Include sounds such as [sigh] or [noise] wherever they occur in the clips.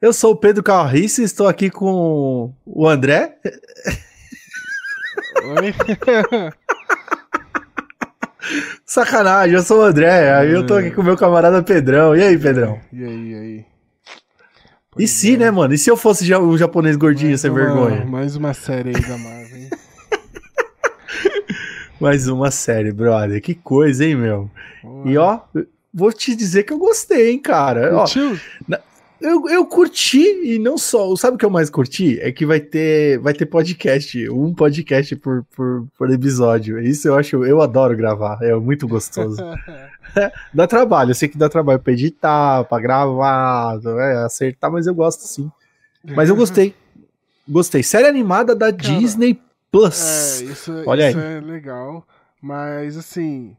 Eu sou o Pedro Carriço e estou aqui com o André. Oi? [laughs] Sacanagem, eu sou o André, aí eu tô aqui com o meu camarada Pedrão. E aí, Pedrão? E aí, e aí? E se, né, mano? E se eu fosse um japonês gordinho sem uma, vergonha? Mais uma série aí da Marvel, hein? [laughs] Mais uma série, brother. Que coisa, hein, meu? Boa. E ó, vou te dizer que eu gostei, hein, cara. Ó, Curtiu? Eu, eu curti e não só. Sabe o que eu mais curti? É que vai ter, vai ter podcast, um podcast por, por, por episódio. Isso eu acho, eu adoro gravar, é muito gostoso. [laughs] [laughs] dá trabalho, eu sei que dá trabalho pra editar, pra gravar, é, acertar, mas eu gosto sim. Mas eu gostei. Gostei. Série animada da Disney Plus. É, isso, Olha isso aí. é legal. Mas, assim,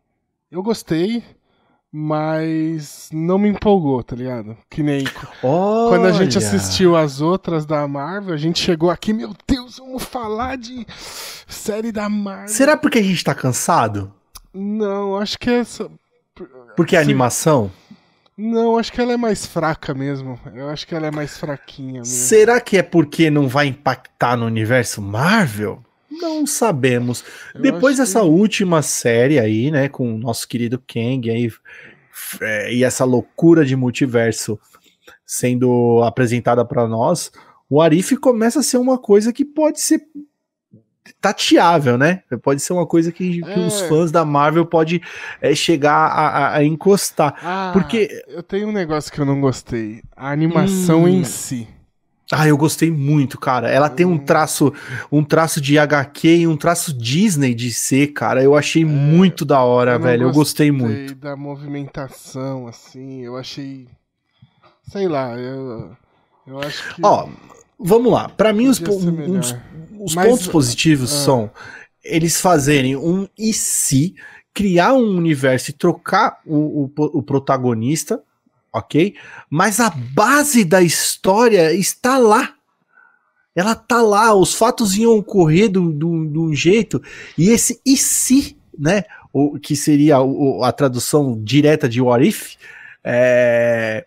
eu gostei, mas não me empolgou, tá ligado? Que nem quando a gente Olha. assistiu as outras da Marvel, a gente chegou aqui, meu Deus, vamos falar de série da Marvel. Será porque a gente tá cansado? Não, acho que é essa. Porque é Sim. animação? Não, acho que ela é mais fraca mesmo. Eu acho que ela é mais fraquinha mesmo. Será que é porque não vai impactar no universo Marvel? Não sabemos. Eu Depois dessa que- última série aí, né, com o nosso querido Kang aí, é, e essa loucura de multiverso sendo apresentada pra nós, o Arif começa a ser uma coisa que pode ser tateável, né? Pode ser uma coisa que, que É. os fãs da Marvel pode é, chegar a, a- a encostar. Ah, Porque- eu tenho um negócio que eu não gostei. A animação Hum. em si. Ah, eu gostei muito, cara. Ela tem um Hum. traço, um traço de HQ e um traço Disney de ser, cara. Eu achei muito da hora, É, eu velho. Eu gostei muito. Gostei da movimentação, assim. Eu achei. Sei lá, eu. Eu acho que. Ó, vamos lá. Pra mim, os, um dos- os Mas- pontos positivos ah. são eles fazerem um e se, criar um universo e trocar o, o, o protagonista, ok? Mas a base da história está lá. Ela tá lá, os fatos iam ocorrer de um jeito, e esse e se, né? O, que seria o- a tradução direta de What If, é,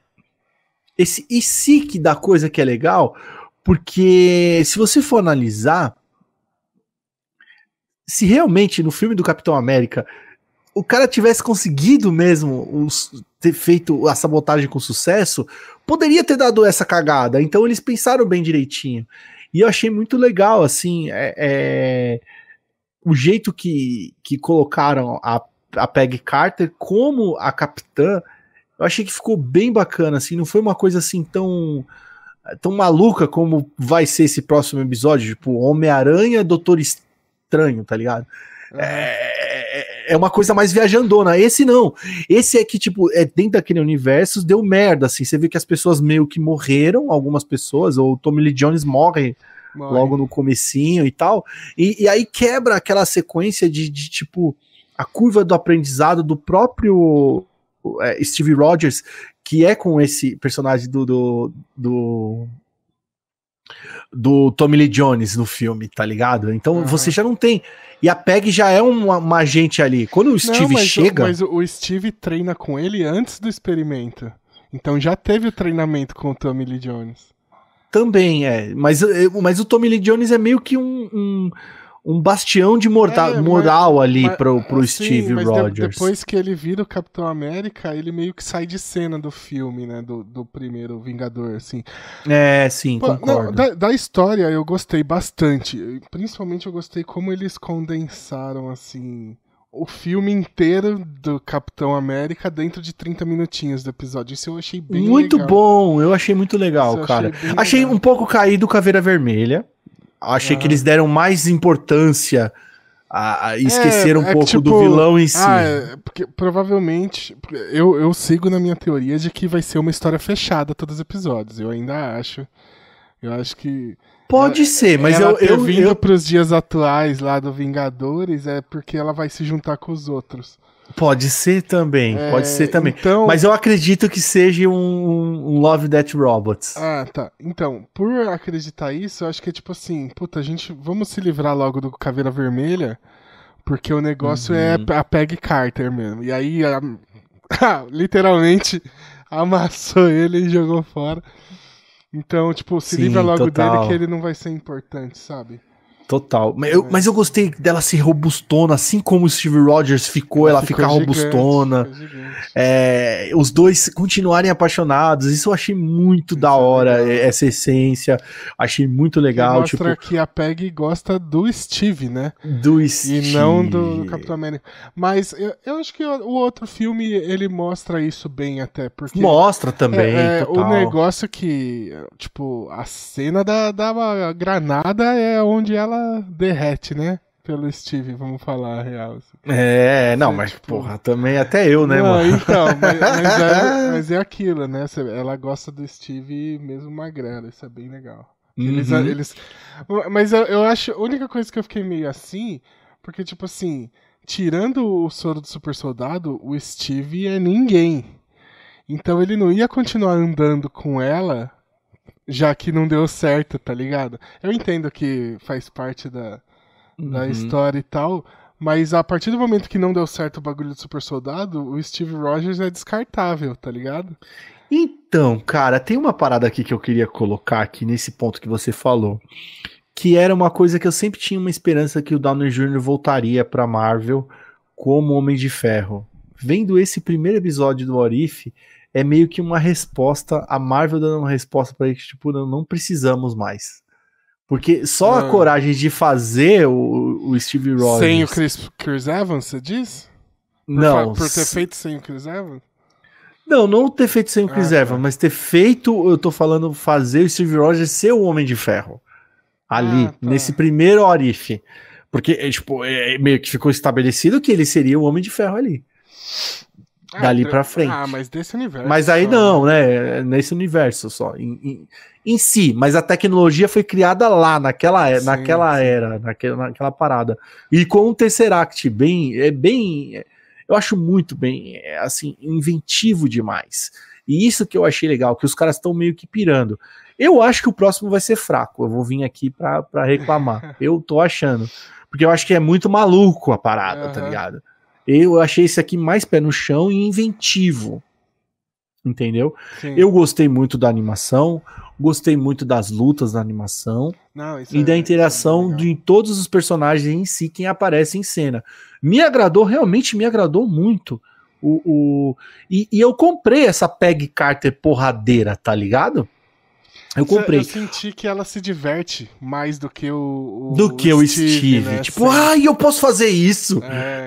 esse e se que dá coisa que é legal, porque se você for analisar, se realmente no filme do Capitão América o cara tivesse conseguido mesmo os- ter feito a sabotagem com sucesso, poderia ter dado essa cagada. Então eles pensaram bem direitinho. E eu achei muito legal, assim, é, é, o jeito que, que colocaram a, a Peggy Carter como a capitã. Eu achei que ficou bem bacana, assim, não foi uma coisa assim tão tão maluca como vai ser esse próximo episódio, tipo Homem-Aranha, Doutor Estranho, tá ligado? É, é uma coisa mais viajandona. Esse não. Esse é que, tipo, é dentro daquele universo, deu merda, assim. Você vê que as pessoas meio que morreram, algumas pessoas, ou o Tommy Lee Jones morre Morre. logo no comecinho e tal. E, e aí quebra aquela sequência de, de, tipo, a curva do aprendizado do próprio é, Steve Rogers, que é com esse personagem do, do, do do Tommy Lee Jones no filme, tá ligado? Então Aham. você já não tem. E a Peg já é uma, uma agente ali. Quando o Não, Steve mas o- chega. mas o, o Steve treina com ele antes do experimento. Então já teve o treinamento com o Tommy Lee Jones. Também é. Mas, eh, mas o Tommy Lee Jones é meio que um, um, um bastião de É, mas- moral ali Mas, pro, pro assim, Steve mas de- Rogers. depois que ele vira o Capitão América, ele meio que sai de cena do filme, né? Do, do primeiro Vingador, assim. É, sim, Pô, não, concordo. da, da história eu gostei bastante. Principalmente eu gostei como eles condensaram, assim, o filme inteiro do Capitão América dentro de 30 minutinhos do episódio. Isso eu achei bem muito legal. bom, eu achei muito legal, Isso cara. achei Achei legal. um pouco caído Caveira Vermelha. Achei Ah. que eles deram mais importância a, a esquecer É, um é pouco do tipo, vilão em si. Ah, é, porque provavelmente. Eu, eu sigo na minha teoria de que vai ser uma história fechada todos os episódios. Eu ainda acho. Eu acho que. Pode ser, mas ela eu, ter eu, vindo eu- pros dias atuais lá do Vingadores é porque ela vai se juntar com os outros. Pode ser também, É, pode ser também. Então, Mas eu acredito que seja um, um Love Death Robots. Ah, tá. Então, por acreditar isso, eu acho que é tipo assim, puta, a gente vamos se livrar logo do Caveira Vermelha, porque o negócio é Uhum. a Peg Carter mesmo. E aí, a- [laughs] literalmente, amassou ele e jogou fora. Então, tipo, se Sim, livra logo total. dele que ele não vai ser importante, sabe? Total. Mas eu, mas eu gostei dela ser robustona, assim como o Steve Rogers ficou, ela, ficar gigante, robustona. gigante. É, os dois continuarem apaixonados, isso eu achei muito Isso da é hora, legal. essa essência. Achei muito legal, tipo, mostra que a Peg gosta do Steve, né? do E Steve. não do, Capitão América. Mas eu, eu acho que o, outro filme, ele mostra isso bem até, porque... Mostra também, É, é, o negócio que, tipo, a cena da, da granada é onde ela derrete, né? Pelo Steve, vamos falar a real. assim. É, não, Você, mas tipo- porra, também até eu, né, Não, mano? Então, mas, mas é, [laughs] mas é aquilo, né? Ela gosta do Steve mesmo magrelo, isso é bem legal. Eles, Uhum. eles... Mas eu, eu acho, a única coisa que eu fiquei meio assim, porque, tipo assim, tirando o soro do super soldado, o Steve é ninguém. Então ele não ia continuar andando com ela, já que não deu certo, tá ligado? Eu entendo que faz parte da, da Uhum. história e tal, mas a partir do momento que não deu certo o bagulho do super soldado, o Steve Rogers é descartável, tá ligado? Então, cara, tem uma parada aqui que eu queria colocar aqui nesse ponto que você falou, que era uma coisa que eu sempre tinha uma esperança que o Downey Jr. voltaria pra Marvel como Homem de Ferro. Vendo esse primeiro episódio do Orif, é meio que uma resposta, a Marvel dando uma resposta pra ele que, tipo, não, não precisamos mais. Porque só a coragem de fazer o, o Steve Rogers... Sem o Chris, Chris Evans, você diz? Por, não, por ter feito sem o Chris Evans? Não, não ter feito sem o Chris Ah, tá. Evans, mas ter feito, eu tô falando, fazer o Steve Rogers ser o Homem de Ferro. Ali, Ah, tá. nesse primeiro Orif. Porque, é, tipo, é, meio que ficou estabelecido que ele seria o Homem de Ferro ali. Dali de- pra frente. Ah, mas desse universo. Mas aí só, não, né? Nesse universo só. Em, em- em si, mas a tecnologia foi criada lá, naquela, e- Sim, naquela sim. era, naquela, naquela parada. E com o Tesseract, bem. É bem. é, Eu acho muito bem, é, assim, inventivo demais. E isso que eu achei legal, que os caras estão meio que pirando. Eu acho que o próximo vai ser fraco. Eu vou vir aqui pra, pra reclamar. [laughs] eu tô achando. Porque eu acho que é muito maluco a parada, tá Aham. ligado? Eu achei esse aqui mais pé no chão e inventivo. Entendeu? Sim. Eu gostei muito da animação, gostei muito das lutas da animação Não, e é- da é interação bem de todos os personagens em si, quem aparece em cena. Me agradou, realmente me agradou muito. O, o- e, e eu comprei essa Peg Carter porradeira, tá ligado? Eu comprei. Eu senti que ela se diverte mais do que o. o- do que o Steve. né? Tipo, Sim. ai, eu posso fazer isso. É,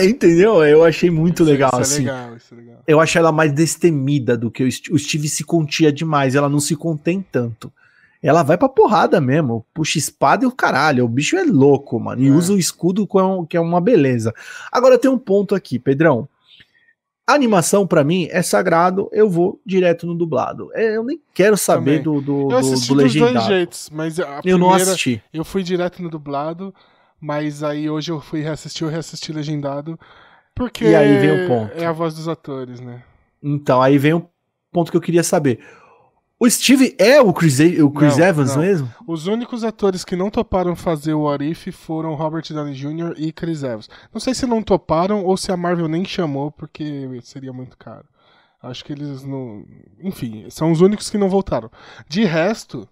É, entendeu? Eu achei muito isso- legal, isso assim. É legal, isso é legal. eu acho ela mais destemida do que o, St- o Steve se contia demais, ela não se contém tanto. Ela vai pra porrada mesmo, puxa espada e o caralho, o bicho é louco, mano, e É. usa o escudo que é uma beleza. Agora tem um ponto aqui, Pedrão. A animação pra mim é sagrado, eu vou direto no dublado. É, eu nem quero saber Também. do, do, Eu do, assisti do dos dois jeitos, mas a Eu não primeira- assisti. Eu fui direto no dublado, mas aí hoje eu fui reassistir, eu reassisti legendado, porque E aí vem o ponto. é a voz dos atores, né? Então, aí vem um ponto que eu queria saber. O Steve é o Chris, o Chris Não, Evans não. mesmo? Os únicos atores que não toparam fazer o What If foram Robert Downey Jr. e Chris Evans. Não sei se não toparam ou se a Marvel nem chamou, porque seria muito caro. Acho que eles não. Enfim, são os únicos que não voltaram. De resto,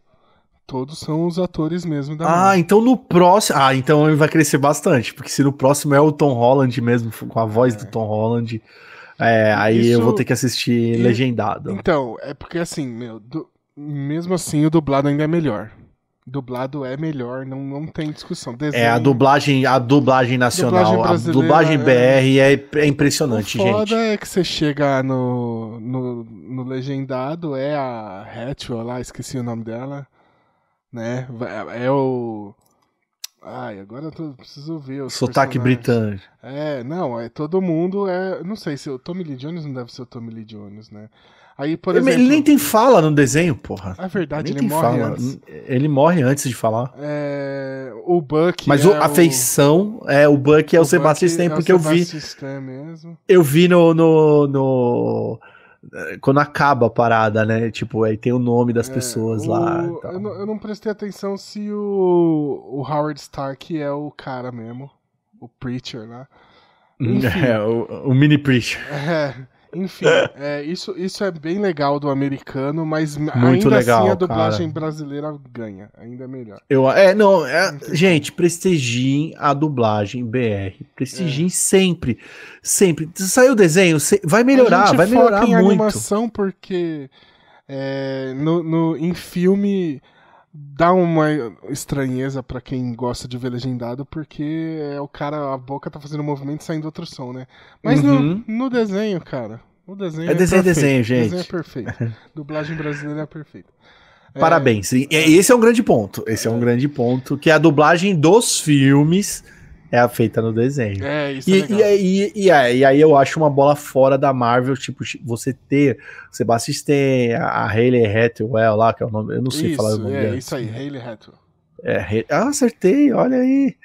todos são os atores mesmo da Ah, Marvel. então no próximo. Ah, então ele vai crescer bastante. Porque se no próximo é o Tom Holland mesmo, com a voz do Tom Holland, é, aí eu Isso- vou ter que assistir legendado. Então, é porque assim, meu, du- mesmo assim o dublado ainda é melhor. Dublado é melhor, não, não tem discussão. É, a dublagem, a dublagem nacional, Dublagem a brasileira, dublagem é. BR é, é impressionante, o foda gente. é que você chega no, no, no legendado, é a Hatchell lá, esqueci o nome dela, né? É o... Ai, agora eu tô, preciso ver os Sotaque britânico. É, não, é todo mundo é... Não sei, se o Tommy Lee Jones não deve ser o Tommy Lee Jones, né? Aí, por Ele, exemplo... ele nem tem fala no desenho, porra. A verdade, ele morre fala. antes. Ele morre antes de falar. É, o Buck Mas é o- a feição, é, o Buck é o, Sebastian Buck Stan, é o porque eu vi, Sebastian mesmo. eu vi no, no, no- Quando acaba a parada, né? Tipo, aí tem o nome das É, pessoas o- lá. Eu, não, eu não prestei atenção se o, o Howard Stark é o cara mesmo. O Preacher lá. Enfim. [laughs] É, o, o mini preacher. É, Enfim, [laughs] é, isso, isso é bem legal do americano, mas Muito ainda legal, assim a dublagem cara. brasileira ganha, ainda é melhor. Eu, é, não, é- gente, prestigiem a dublagem BR. Prestigiem sempre. Sempre. Saiu o desenho, se- vai melhorar, vai foca melhorar em muito. animação porque é, no, no- em filme dá uma estranheza pra quem gosta de ver legendado, porque é o cara, a boca tá fazendo movimento saindo outro som, né? Mas Uhum. no, no desenho, cara, o desenho É desenho, perfeito. desenho, O desenho é gente. perfeito. [laughs] Dublagem brasileira é perfeita. É, Parabéns. Esse é um grande ponto. Esse é um grande ponto. Que a dublagem dos filmes é a feita no desenho. É, isso é E, legal. e, aí- e aí, e aí eu acho uma bola fora da Marvel, tipo, você ter Sebastian Stan, a Hayley Hathaway lá, que é o nome, eu não sei falar o nome é, dela. isso aí, Hayley Hathaway. É, ah, acertei, olha aí.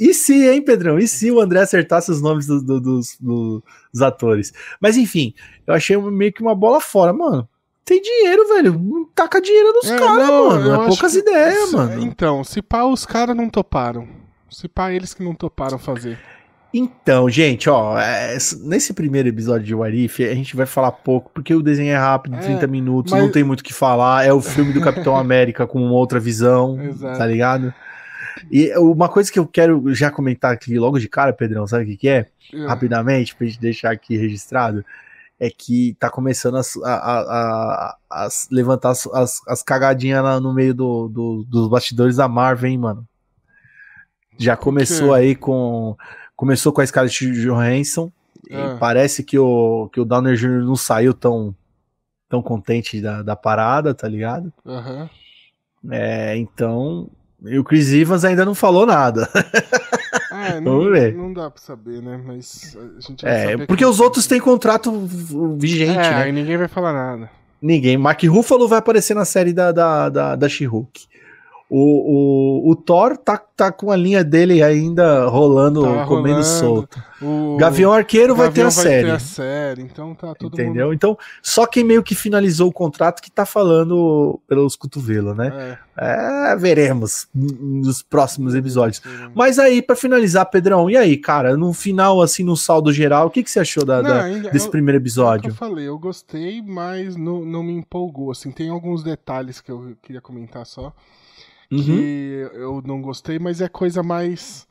E se, hein, Pedrão? E se o André acertasse os nomes do- do- dos, do- dos atores? Mas enfim, eu achei meio que uma bola fora, mano. Tem dinheiro, velho. Taca dinheiro nos É, caras, mano. É poucas que- ideias, mano. Então, se pá, os caras não toparam. Se pá, eles que não toparam fazer. Então, gente, ó, é, nesse primeiro episódio de Warif, a gente vai falar pouco, porque o desenho é rápido, É, 30 minutos, mas- não tem muito o que falar. É o filme do Capitão [laughs] América com uma outra visão, Exato. tá ligado? E uma coisa que eu quero já comentar aqui logo de cara, Pedrão, sabe o que, que é? É. Rapidamente, pra gente deixar aqui registrado, é que tá começando a, a- a- as levantar as, as, as cagadinhas lá no meio do, do- dos bastidores da Marvel, hein, mano? Já começou aí com. Começou com a Scarlett Johansson. E Ah. parece que o, que o Downer Jr. não saiu tão, tão contente da, da parada, tá ligado? Aham. É, então. E o Chris Evans ainda não falou nada. [laughs] Ah, não, Vamos ver. não dá pra saber, né? Mas a gente vai É, porque que- os outros têm contrato vigente, é, né? aí ninguém vai falar nada. Ninguém. Mark Ruffalo vai aparecer na série da, da, da, da She-Hulk. O, o, o Thor tá, tá com a linha dele ainda rolando, Tá comendo rolando. solto. O Gavião Arqueiro vai ter Gavião a série. a série, então tá todo entendeu? mundo. Então, só quem meio que finalizou o contrato que tá falando pelos cotovelos, né? É, É, veremos nos próximos episódios. sim. Mas aí, pra finalizar, Pedrão, e aí, cara, no final, assim, no saldo geral, o que, que você achou da, Não, da- ainda- desse eu- primeiro É o episódio? eu falei, eu gostei, mas não, não me empolgou. Assim, tem alguns detalhes que eu queria comentar só. Uhum. que eu não gostei, mas é coisa mais.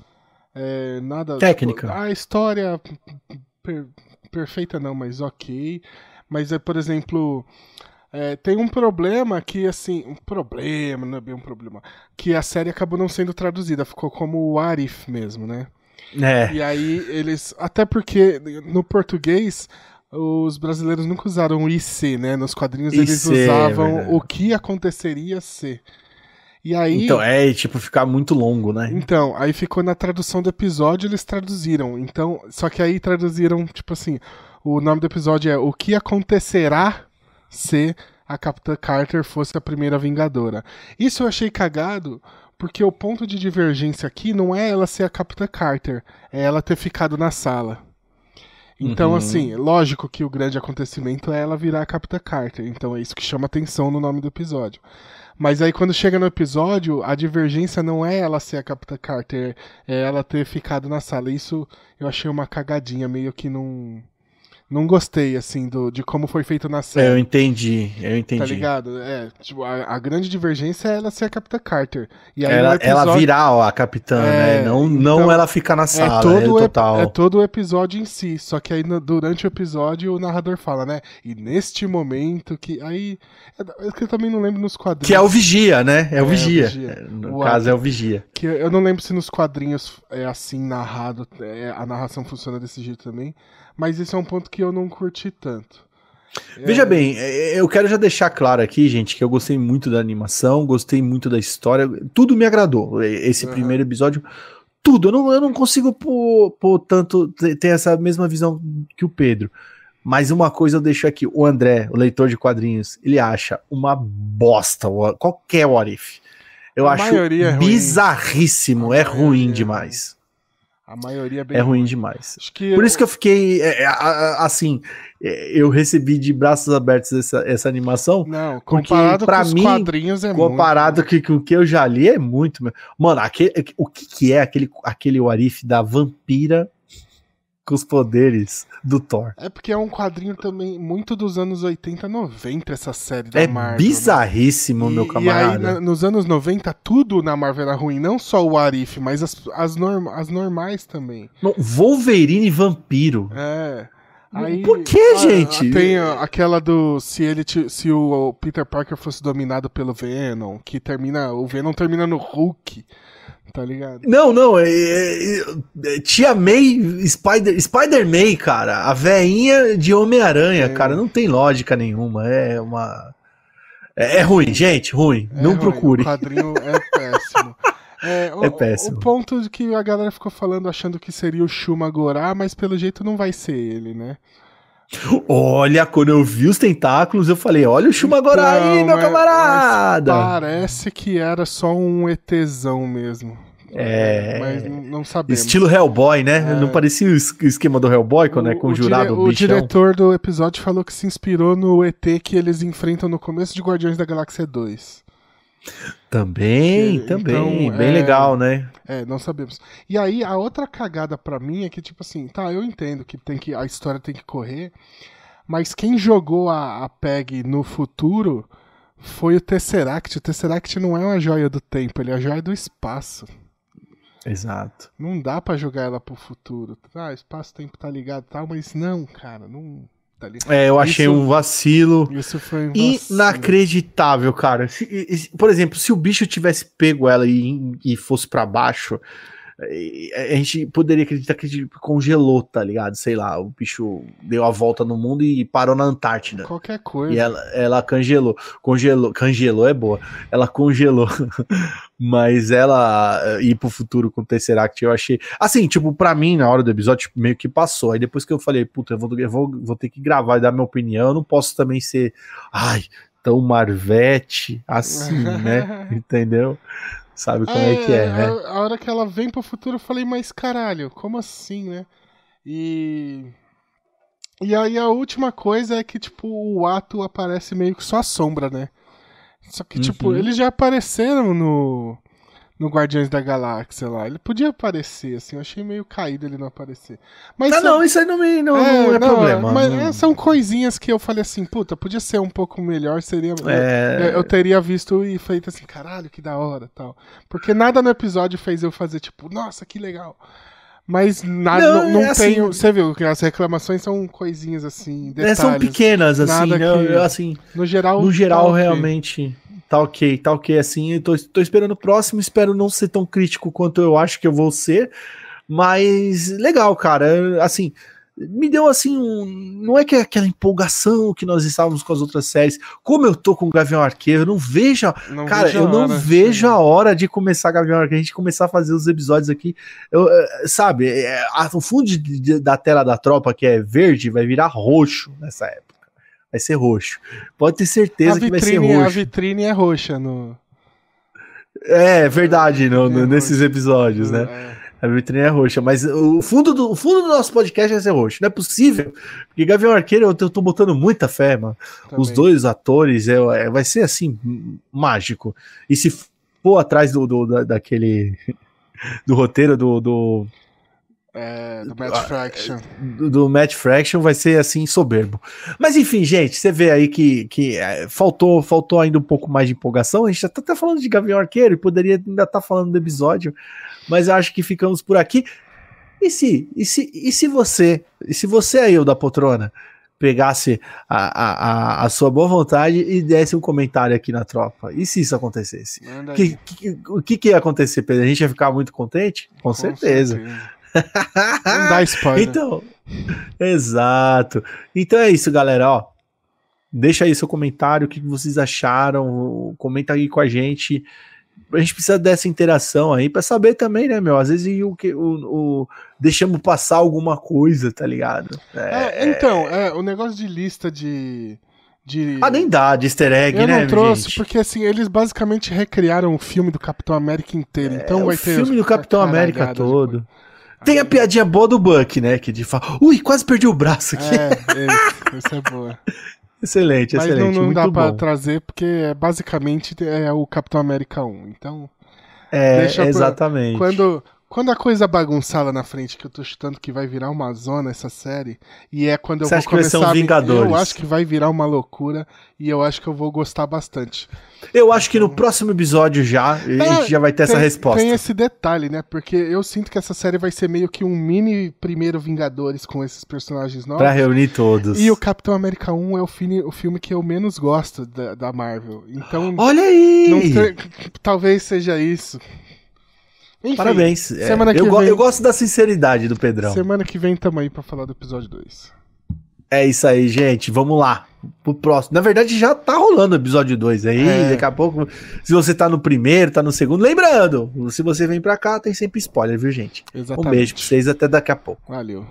é, nada. Técnica. A história per- perfeita não, mas ok. Mas é, por exemplo. é, tem um problema que, assim. Um problema, não é bem um problema. Que a série acabou não sendo traduzida, ficou como o Arif mesmo, né? É, E aí eles. Até porque no português. Os brasileiros nunca usaram o IC, né? Nos quadrinhos eles IC, é usavam verdade. o que aconteceria se. E aí. então, é, tipo, ficar muito longo, né? Então, aí ficou na tradução do episódio, eles traduziram. Então, só que aí traduziram, tipo assim, o nome do episódio é O que acontecerá se a Capitã Carter fosse a primeira Vingadora. Isso eu achei cagado, porque o ponto de divergência aqui não é ela ser a Capitã Carter, é ela ter ficado na sala. Então, Uhum. assim, lógico que o grande acontecimento é ela virar a Capitã Carter. Então é isso que chama atenção no nome do episódio. Mas aí quando chega no episódio, a divergência não é ela ser a Capitã Carter, é ela ter ficado na sala. Isso eu achei uma cagadinha, meio que não. Não gostei, assim, do, de como foi feito na É, eu série. entendi, eu entendi. Tá ligado? É, tipo, a, a grande divergência é ela ser a Capitã Carter. E aí ela, episódio, ela virar ó, a capitã, É, né? Não, então, não ela ficar na é sala, é, todo, o ep- total. é todo o episódio em si. Só que aí no- durante o episódio o narrador fala, né? E neste momento que. Aí. É, é que eu também não lembro nos quadrinhos. Que é o vigia, né? É o É, o vigia. vigia. É, No O caso, é o vigia. Que eu não lembro se nos quadrinhos é assim narrado, é, a narração funciona desse jeito também. Mas esse é um ponto que eu não curti tanto. Veja É, bem, é, eu quero já deixar claro aqui, gente, que eu gostei muito da animação, gostei muito da história, tudo me agradou. Esse Aham. primeiro episódio, tudo. Eu não, eu não consigo pôr, pôr tanto, ter essa mesma visão que o Pedro. Mas uma coisa eu deixo aqui: o André, o leitor de quadrinhos, ele acha uma bosta qualquer What If. Eu A acho é bizarríssimo, é ruim é demais. A maioria é bem É ruim demais. Acho que Por isso que eu fiquei, é, é, assim, é, eu recebi de braços abertos essa, essa animação, Não, Porque, comparado pra com os mim, quadrinhos é comparado muito. com, com o que eu já li, é muito. Mano, aquele, o que, que é aquele, aquele Warif da vampira com os poderes do Thor. É porque é um quadrinho também muito dos anos 80, 90, essa série da É Marvel. né? bizarríssimo, E- meu E aí, camarada. na- nos anos 90, tudo na Marvel era ruim. Não só o Arif, mas as, as, norm- as normais também. Não, Wolverine vampiro. É. Aí, Por que, a- gente? Tem aquela do se ele se o Peter Parker fosse dominado pelo Venom, que termina, o Venom termina no Hulk, tá ligado? Não, não, é, é- é- Tia May, Spider, Spider-Man, cara. A veinha de Homem-Aranha, É. cara. Não tem lógica nenhuma. É uma. É, é ruim, gente, ruim. É não ruim, procure. O quadrinho é [laughs] péssimo. É, o, É péssimo. O ponto de que a galera ficou falando achando que seria o Shuma Gorá, mas pelo jeito não vai ser ele, né? Olha, quando eu vi os tentáculos, eu falei: olha o Shumagora aí, Então, meu mas- camarada. Parece que era só um ETzão mesmo. É. Mas não sabemos. Estilo Hellboy, né? É. Não parecia o es- esquema do Hellboy quando é conjurado dire- o, o bichão? diretor do episódio falou que se inspirou no ET que eles enfrentam no começo de Guardiões da Galáxia 2. Também, Que- também. então, bem é- legal, né? É, não sabemos. E aí, a outra cagada pra mim é que, tipo assim, tá, eu entendo que, tem que a história tem que correr, mas quem jogou a, a PEG no futuro foi o Tesseract. O Tesseract não é uma joia do tempo, ele é a joia do espaço. Exato. Não dá pra jogar ela pro futuro. Ah, espaço-tempo tá ligado e tal, mas não, cara, não tá. É, eu achei Isso- um vacilo. Isso foi um vacilo. Inacreditável, cara. Se- por exemplo, se o bicho tivesse pego ela e, e fosse pra baixo, a gente poderia acreditar que ele congelou, tá ligado? Sei lá, o bicho deu a volta no mundo e parou na Antártida. Qualquer coisa. E ela, ela congelou. Congelou. Congelou é boa. Ela congelou. [laughs] Mas ela eh, ir pro futuro com o Tesseract, eu achei. Assim, tipo, pra mim, na hora do episódio, tipo, meio que passou. Aí depois que eu falei, puta, eu vou, eu vou, vou ter que gravar e dar minha opinião, eu não posso também ser. Ai, tão Marvete assim, né? [laughs] Entendeu? Sabe como é, que é, né? A, a hora que ela vem pro futuro, eu falei, mas caralho, como assim, né? E. E aí a última coisa é que, tipo, o ato aparece meio que só a sombra, né? Só que, tipo, Uhum. eles já apareceram no. No Guardiões da Galáxia lá. Ele podia aparecer, assim, eu achei meio caído ele não aparecer. Mas Ah, são- não, isso aí não, me, não não é, problema. Mas não- é, são coisinhas que eu falei assim, puta, podia ser um pouco melhor, seria. É. Eu, eu teria visto e feito assim, caralho, que da hora tal. Porque nada no episódio fez eu fazer, tipo, nossa, que legal. Mas nada, Não, não, não é assim- Você viu que as reclamações são coisinhas assim, É, detalhes. são pequenas, assim, Nada que- Eu, assim. No geral. No geral, tá realmente, tá ok, tá ok assim. Eu tô, tô esperando o próximo, espero não ser tão crítico quanto eu acho que eu vou ser. Mas legal, cara. Assim, me deu assim um. Não é que é aquela empolgação que nós estávamos com as outras séries. Como eu tô com o Gavião Arqueiro, eu não vejo. a- Não Cara, vejo eu não hora, vejo sim. a hora de começar Gavião Arqueiro, a gente começar a fazer os episódios aqui. Eu, eh, sabe, é, a- o fundo de- de- da tela da tropa, que é verde, vai virar roxo nessa época. Vai ser roxo. Pode ter certeza A que vai ser vitrine, a roxo. vitrine é roxa no. É verdade, no- no- É nesses roxo. episódios, né? É. A vitrine é roxa, mas o fundo do, o fundo do nosso podcast vai ser roxo. Não é possível. Porque Gavião Arqueiro, eu tô, eu tô botando muita fé, mano. Os também. dois atores, é, é- vai ser assim, mágico. E se for atrás do, do- da- daquele. [laughs] do roteiro do, do, É, do Ah, Match Fraction. do, do Matt Fraction, vai ser assim, soberbo. Mas enfim, gente, você vê aí que, que é, faltou, faltou ainda um pouco mais de empolgação. A gente já tá até falando de Gavião Arqueiro e poderia ainda estar falando do episódio, mas eu acho que ficamos por aqui. E se, e se, e se você, e se você aí, o da poltrona, pegasse a, a, a, sua boa vontade e desse um comentário aqui na tropa? E se isso acontecesse? Que- que- o que, que ia acontecer, Pedro? A gente ia ficar muito contente? Com, certeza. Não dá [laughs] spoiler. Então, exato. Então é isso, galera, ó. Deixa aí seu comentário, o que vocês acharam, comenta aí com a gente. A gente precisa dessa interação aí pra saber também, né, meu? Às vezes o que o, o- deixamos passar alguma coisa, tá ligado? É, É, então, é, o negócio de lista de. de... Ah, nem dá de easter egg, Eu né, não trouxe, gente? porque assim, eles basicamente recriaram o filme do Capitão América inteiro. Então É, vai o ter. filme do Capitão América todo. Tem a piadinha boa do Buck, né? Que de fala, ui, quase perdi o braço aqui. É, [laughs] esse, esse é boa. excelente, Mas excelente. não, não dá pra trazer, porque é, basicamente é o Capitão América 1. Então, É, deixa pra- exatamente. quando, Quando a coisa bagunçar lá na frente, que eu tô chutando que vai virar uma zona essa série, e é quando eu Você vou acha que começar um a Vingadores? Eu acho que vai virar uma loucura e eu acho que eu vou gostar bastante. Eu acho que no próximo episódio já, a gente já vai ter essa tem, resposta. Tem esse detalhe, né? Porque eu sinto que essa série vai ser meio que um mini primeiro Vingadores com esses personagens novos. Pra reunir todos. E o Capitão América 1 é o filme, o filme que eu menos gosto da, da Marvel. Então, Olha aí! tem- talvez seja isso. Enfim, Parabéns. É, semana que eu, vem- eu gosto da sinceridade do Pedrão. Semana que vem tamo aí pra falar do episódio 2. É isso aí, gente. Vamos lá. Pro próximo. Na verdade, já tá rolando o episódio 2 aí. É. Daqui a pouco, se você tá no primeiro, tá no segundo. Lembrando, se você vem pra cá, tem sempre spoiler, viu, gente? Exatamente. Um beijo pra vocês. Até daqui a pouco. Valeu.